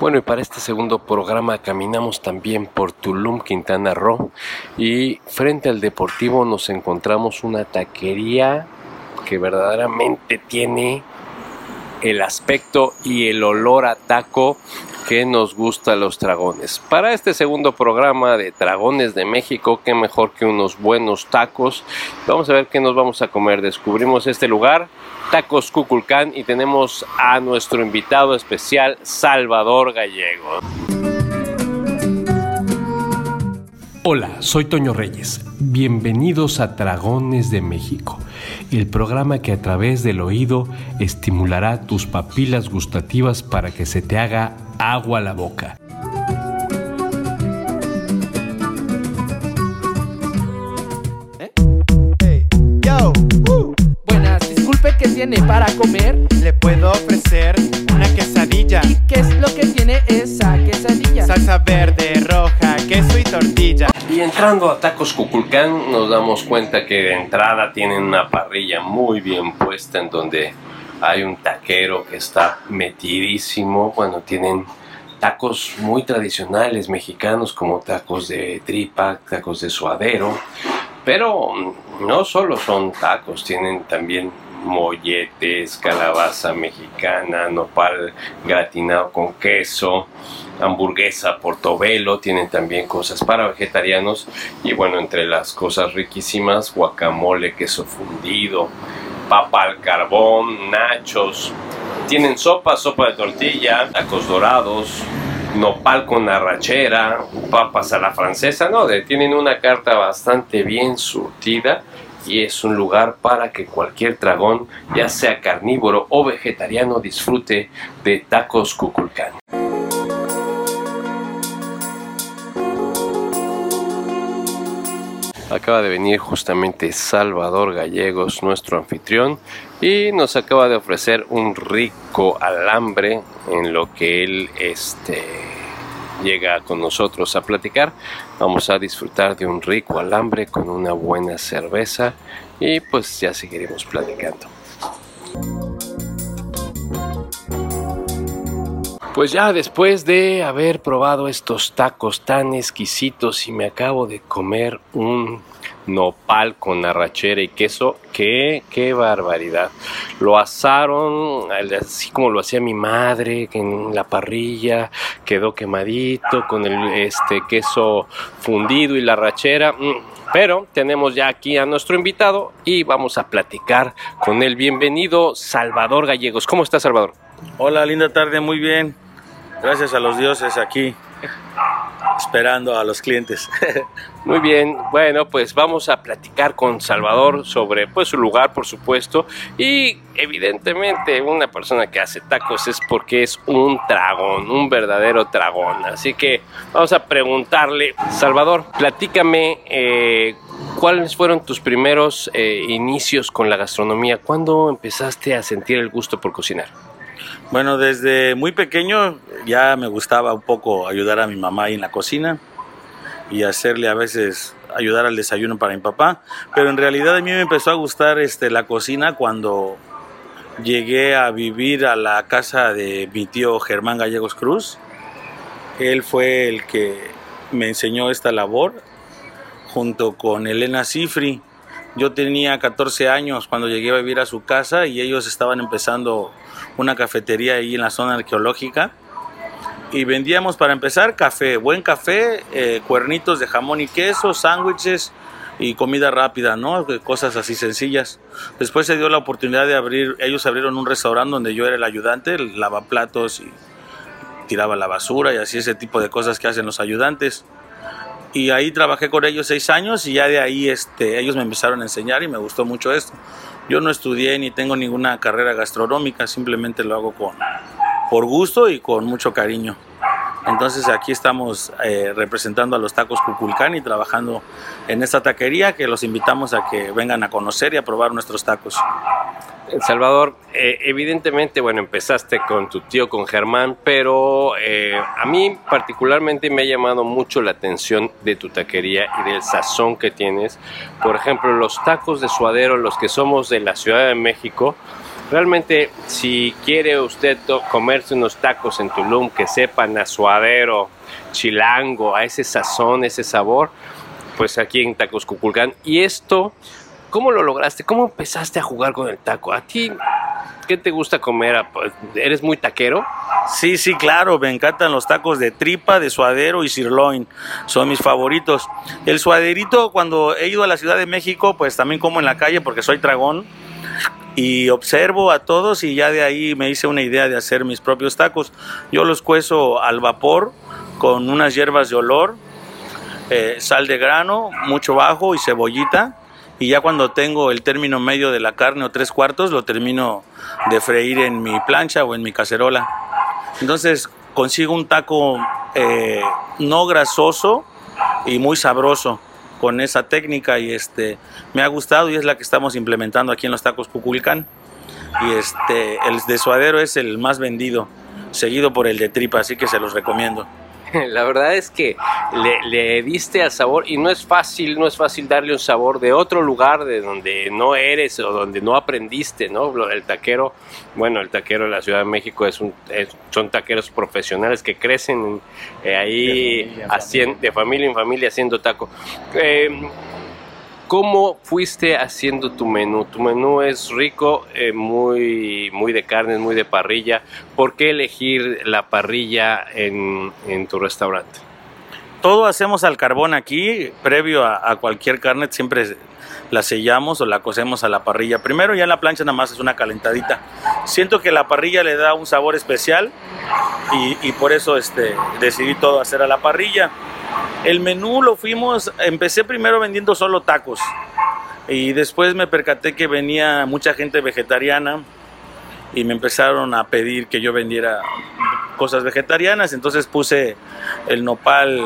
Bueno, y para este segundo programa caminamos también por Tulum, Quintana Roo, y frente al Deportivo nos encontramos una taquería que verdaderamente tiene el aspecto y el olor a taco que nos gusta a los dragones. Para este segundo programa de Dragones de México, qué mejor que unos buenos tacos. Vamos a ver qué nos vamos a comer. Descubrimos este lugar, Tacos Cuculcán, y tenemos a nuestro invitado especial, Salvador Gallego. Hola, soy Toño Reyes. Bienvenidos a Dragones de México, el programa que a través del oído estimulará tus papilas gustativas para que se te haga agua a la boca. Buenas, disculpe, ¿qué tiene para comer? Le puedo ofrecer una quesadilla. ¿Y qué es lo que tiene esa quesadilla? Entrando a Tacos Cuculcán nos damos cuenta que de entrada tienen una parrilla muy bien puesta en donde hay un taquero que está metidísimo. Bueno, tienen tacos muy tradicionales mexicanos como tacos de tripa, tacos de suadero. Pero no solo son tacos, tienen también molletes, calabaza mexicana, nopal gratinado con queso, hamburguesa portobelo, tienen también cosas para vegetarianos. Y bueno, entre las cosas riquísimas, guacamole, queso fundido, papa al carbón, nachos, tienen sopa, sopa de tortilla, tacos dorados, nopal con arrachera, papas a la francesa, no, tienen una carta bastante bien surtida y es un lugar para que cualquier dragón, ya sea carnívoro o vegetariano, disfrute de tacos cuculcán. Acaba de venir justamente Salvador Gallegos, nuestro anfitrión, y nos acaba de ofrecer un rico alambre en lo que él este, llega con nosotros a platicar. Vamos a disfrutar de un rico alambre con una buena cerveza y pues ya seguiremos platicando. Pues ya después de haber probado estos tacos tan exquisitos y me acabo de comer un nopal con arrachera y queso, qué, qué barbaridad. Lo asaron así como lo hacía mi madre en la parrilla, quedó quemadito con el este queso fundido y la arrachera. mm, Pero tenemos ya aquí a nuestro invitado y vamos a platicar con el bienvenido Salvador Gallegos. ¿Cómo está Salvador? Hola, linda tarde, muy bien. Gracias a los dioses aquí, esperando a los clientes. Muy bien, bueno, pues vamos a platicar con Salvador sobre pues su lugar, por supuesto, y evidentemente una persona que hace tacos es porque es un dragón, un verdadero dragón. Así que vamos a preguntarle, Salvador, platícame eh, cuáles fueron tus primeros eh, inicios con la gastronomía, ¿cuándo empezaste a sentir el gusto por cocinar? Bueno, desde muy pequeño ya me gustaba un poco ayudar a mi mamá en la cocina y hacerle a veces ayudar al desayuno para mi papá, pero en realidad a mí me empezó a gustar este, la cocina cuando llegué a vivir a la casa de mi tío Germán Gallegos Cruz. Él fue el que me enseñó esta labor junto con Elena Cifri. Yo tenía 14 años cuando llegué a vivir a su casa y ellos estaban empezando una cafetería ahí en la zona arqueológica y vendíamos para empezar café, buen café, eh, cuernitos de jamón y queso, sándwiches y comida rápida, ¿no? Cosas así sencillas. Después se dio la oportunidad de abrir, ellos abrieron un restaurante donde yo era el ayudante, el lavaplatos y tiraba la basura y así ese tipo de cosas que hacen los ayudantes. Y ahí trabajé con ellos seis años y ya de ahí este, ellos me empezaron a enseñar y me gustó mucho esto. Yo no estudié ni tengo ninguna carrera gastronómica, simplemente lo hago con, por gusto y con mucho cariño. Entonces aquí estamos eh, representando a los tacos Cuculcán y trabajando en esta taquería que los invitamos a que vengan a conocer y a probar nuestros tacos. Salvador, eh, evidentemente, bueno, empezaste con tu tío, con Germán, pero eh, a mí particularmente me ha llamado mucho la atención de tu taquería y del sazón que tienes. Por ejemplo, los tacos de suadero, los que somos de la Ciudad de México, Realmente, si quiere usted comerse unos tacos en Tulum que sepan a suadero, chilango, a ese sazón, ese sabor, pues aquí en Tacos Cuculcán. Y esto, ¿cómo lo lograste? ¿Cómo empezaste a jugar con el taco? ¿A ti qué te gusta comer? Ah, pues, ¿Eres muy taquero? Sí, sí, claro, me encantan los tacos de tripa, de suadero y sirloin, son mis favoritos. El suaderito, cuando he ido a la Ciudad de México, pues también como en la calle porque soy tragón y observo a todos y ya de ahí me hice una idea de hacer mis propios tacos. Yo los cuezo al vapor con unas hierbas de olor, eh, sal de grano, mucho ajo y cebollita. Y ya cuando tengo el término medio de la carne o tres cuartos, lo termino de freír en mi plancha o en mi cacerola. Entonces consigo un taco eh, no grasoso y muy sabroso con esa técnica y este me ha gustado y es la que estamos implementando aquí en los tacos Cuculcán. Y este el de suadero es el más vendido, seguido por el de tripa, así que se los recomiendo. La verdad es que le, le diste al sabor y no es fácil, no es fácil darle un sabor de otro lugar de donde no eres o donde no aprendiste, ¿no? El taquero, bueno, el taquero de la Ciudad de México es un, es- son taqueros profesionales que crecen eh, ahí De familia en hacien- familia. de familia en familia haciendo taco. Eh, ¿Cómo fuiste haciendo tu menú? Tu menú es rico, eh, muy, muy de carnes, muy de parrilla. ¿Por qué elegir la parrilla en, tu restaurante? Todo hacemos al carbón aquí, previo a, a cualquier carne, siempre la sellamos o la cocemos a la parrilla. Primero ya en la plancha nada más es una calentadita. Siento que la parrilla le da un sabor especial y, y por eso este, decidí todo hacer a la parrilla. El menú lo fuimos, empecé primero vendiendo solo tacos. Y después me percaté que venía mucha gente vegetariana y me empezaron a pedir que yo vendiera cosas vegetarianas, entonces puse el nopal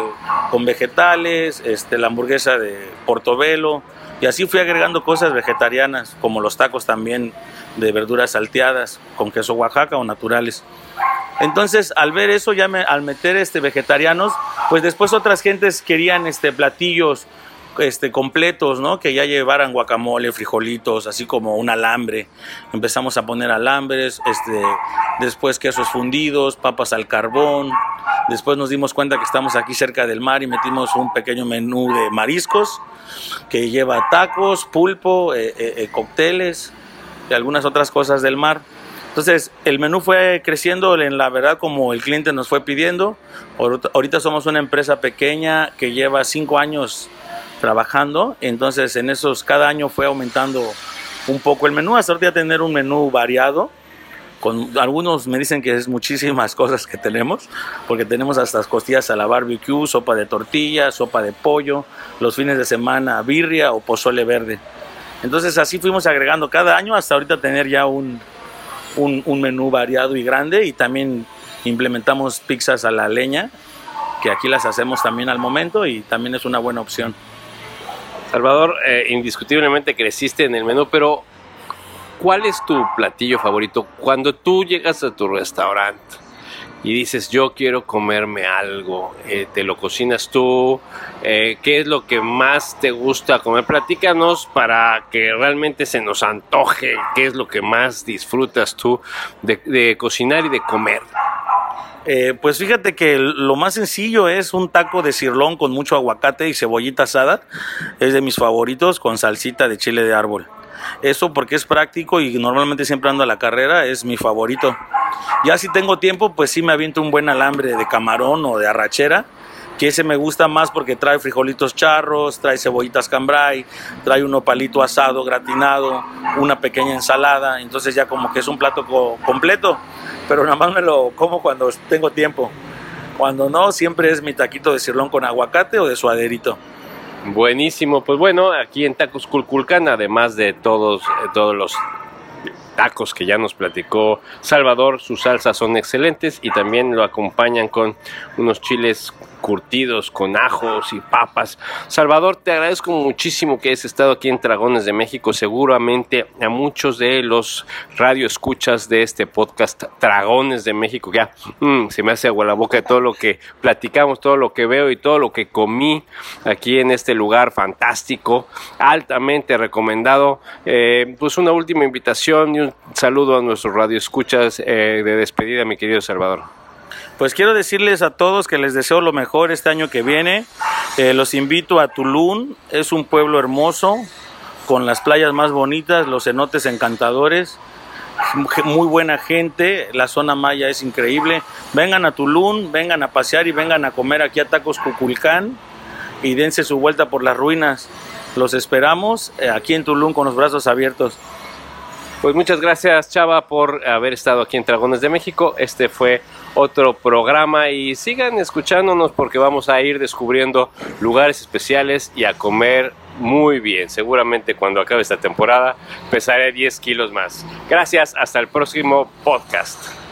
con vegetales, este, la hamburguesa de portobelo. Y así fui agregando cosas vegetarianas como los tacos también de verduras salteadas con queso Oaxaca o naturales. Entonces, al ver eso, ya al meter este vegetarianos, pues después otras gentes querían este platillos este completos, ¿no? Que ya llevaran guacamole, frijolitos, así como un alambre. Empezamos a poner alambres, este, después quesos fundidos, papas al carbón. Después nos dimos cuenta que estamos aquí cerca del mar y metimos un pequeño menú de mariscos que lleva tacos, pulpo, eh, eh, eh, cócteles y algunas otras cosas del mar. Entonces, el menú fue creciendo en la verdad como el cliente nos fue pidiendo. Ahorita- somos una empresa pequeña que lleva cinco años trabajando. Entonces, en esos, cada año fue aumentando un poco el menú. Hasta ahorita tener un menú variado. Con, algunos me dicen que es muchísimas cosas que tenemos, porque tenemos hasta costillas a la barbecue, sopa de tortilla, sopa de pollo, los fines de semana birria o pozole verde. Entonces así fuimos agregando cada año hasta ahorita tener ya un, un, un menú variado y grande y también implementamos pizzas a la leña, que aquí las hacemos también al momento y también es una buena opción. Salvador, eh, indiscutiblemente creciste en el menú, pero ¿cuál es tu platillo favorito cuando tú llegas a tu restaurante y dices yo quiero comerme algo? eh, ¿Te lo cocinas tú? Eh, ¿Qué es lo que más te gusta comer? Platícanos para que realmente se nos antoje. ¿Qué es lo que más disfrutas tú de, de cocinar y de comer? Eh, pues fíjate que lo más sencillo es un taco de cirlón con mucho aguacate y cebollita asada. Es de mis favoritos con salsita de chile de árbol. Eso porque es práctico y normalmente siempre ando a la carrera, es mi favorito. Ya si tengo tiempo, pues sí me aviento un buen alambre de camarón o de arrachera, que ese me gusta más porque trae frijolitos charros, trae cebollitas cambray, trae un opalito asado gratinado, una pequeña ensalada, entonces ya como que es un plato co- completo, pero nada más me lo como cuando tengo tiempo. Cuando no, siempre es mi taquito de cirlón con aguacate o de suaderito. Buenísimo, pues bueno, aquí en Tacos Culculcan, además de todos, eh, todos los tacos que ya nos platicó Salvador, sus salsas son excelentes y también lo acompañan con unos chiles curtidos con ajos y papas. Salvador, te agradezco muchísimo que hayas estado aquí en Dragones de México. Seguramente a muchos de los radioescuchas de este podcast Dragones de México ya mm, se me hace agua la boca de todo lo que platicamos, todo lo que veo y todo lo que comí aquí en este lugar fantástico, altamente recomendado. Eh, pues una última invitación y un saludo a nuestros radioescuchas eh, de despedida, mi querido Salvador. Pues quiero decirles a todos que les deseo lo mejor este año que viene. Eh, los invito a Tulum, es un pueblo hermoso, con las playas más bonitas, los cenotes encantadores, muy buena gente, la zona maya es increíble. Vengan a Tulum, vengan a pasear y vengan a comer aquí a Tacos Cuculcán y dense su vuelta por las ruinas. Los esperamos eh, aquí en Tulum con los brazos abiertos. Pues muchas gracias Chava por haber estado aquí en Dragones de México. Este fue otro programa y sigan escuchándonos porque vamos a ir descubriendo lugares especiales y a comer muy bien. Seguramente cuando acabe esta temporada pesaré 10 kilos más. Gracias, hasta el próximo podcast.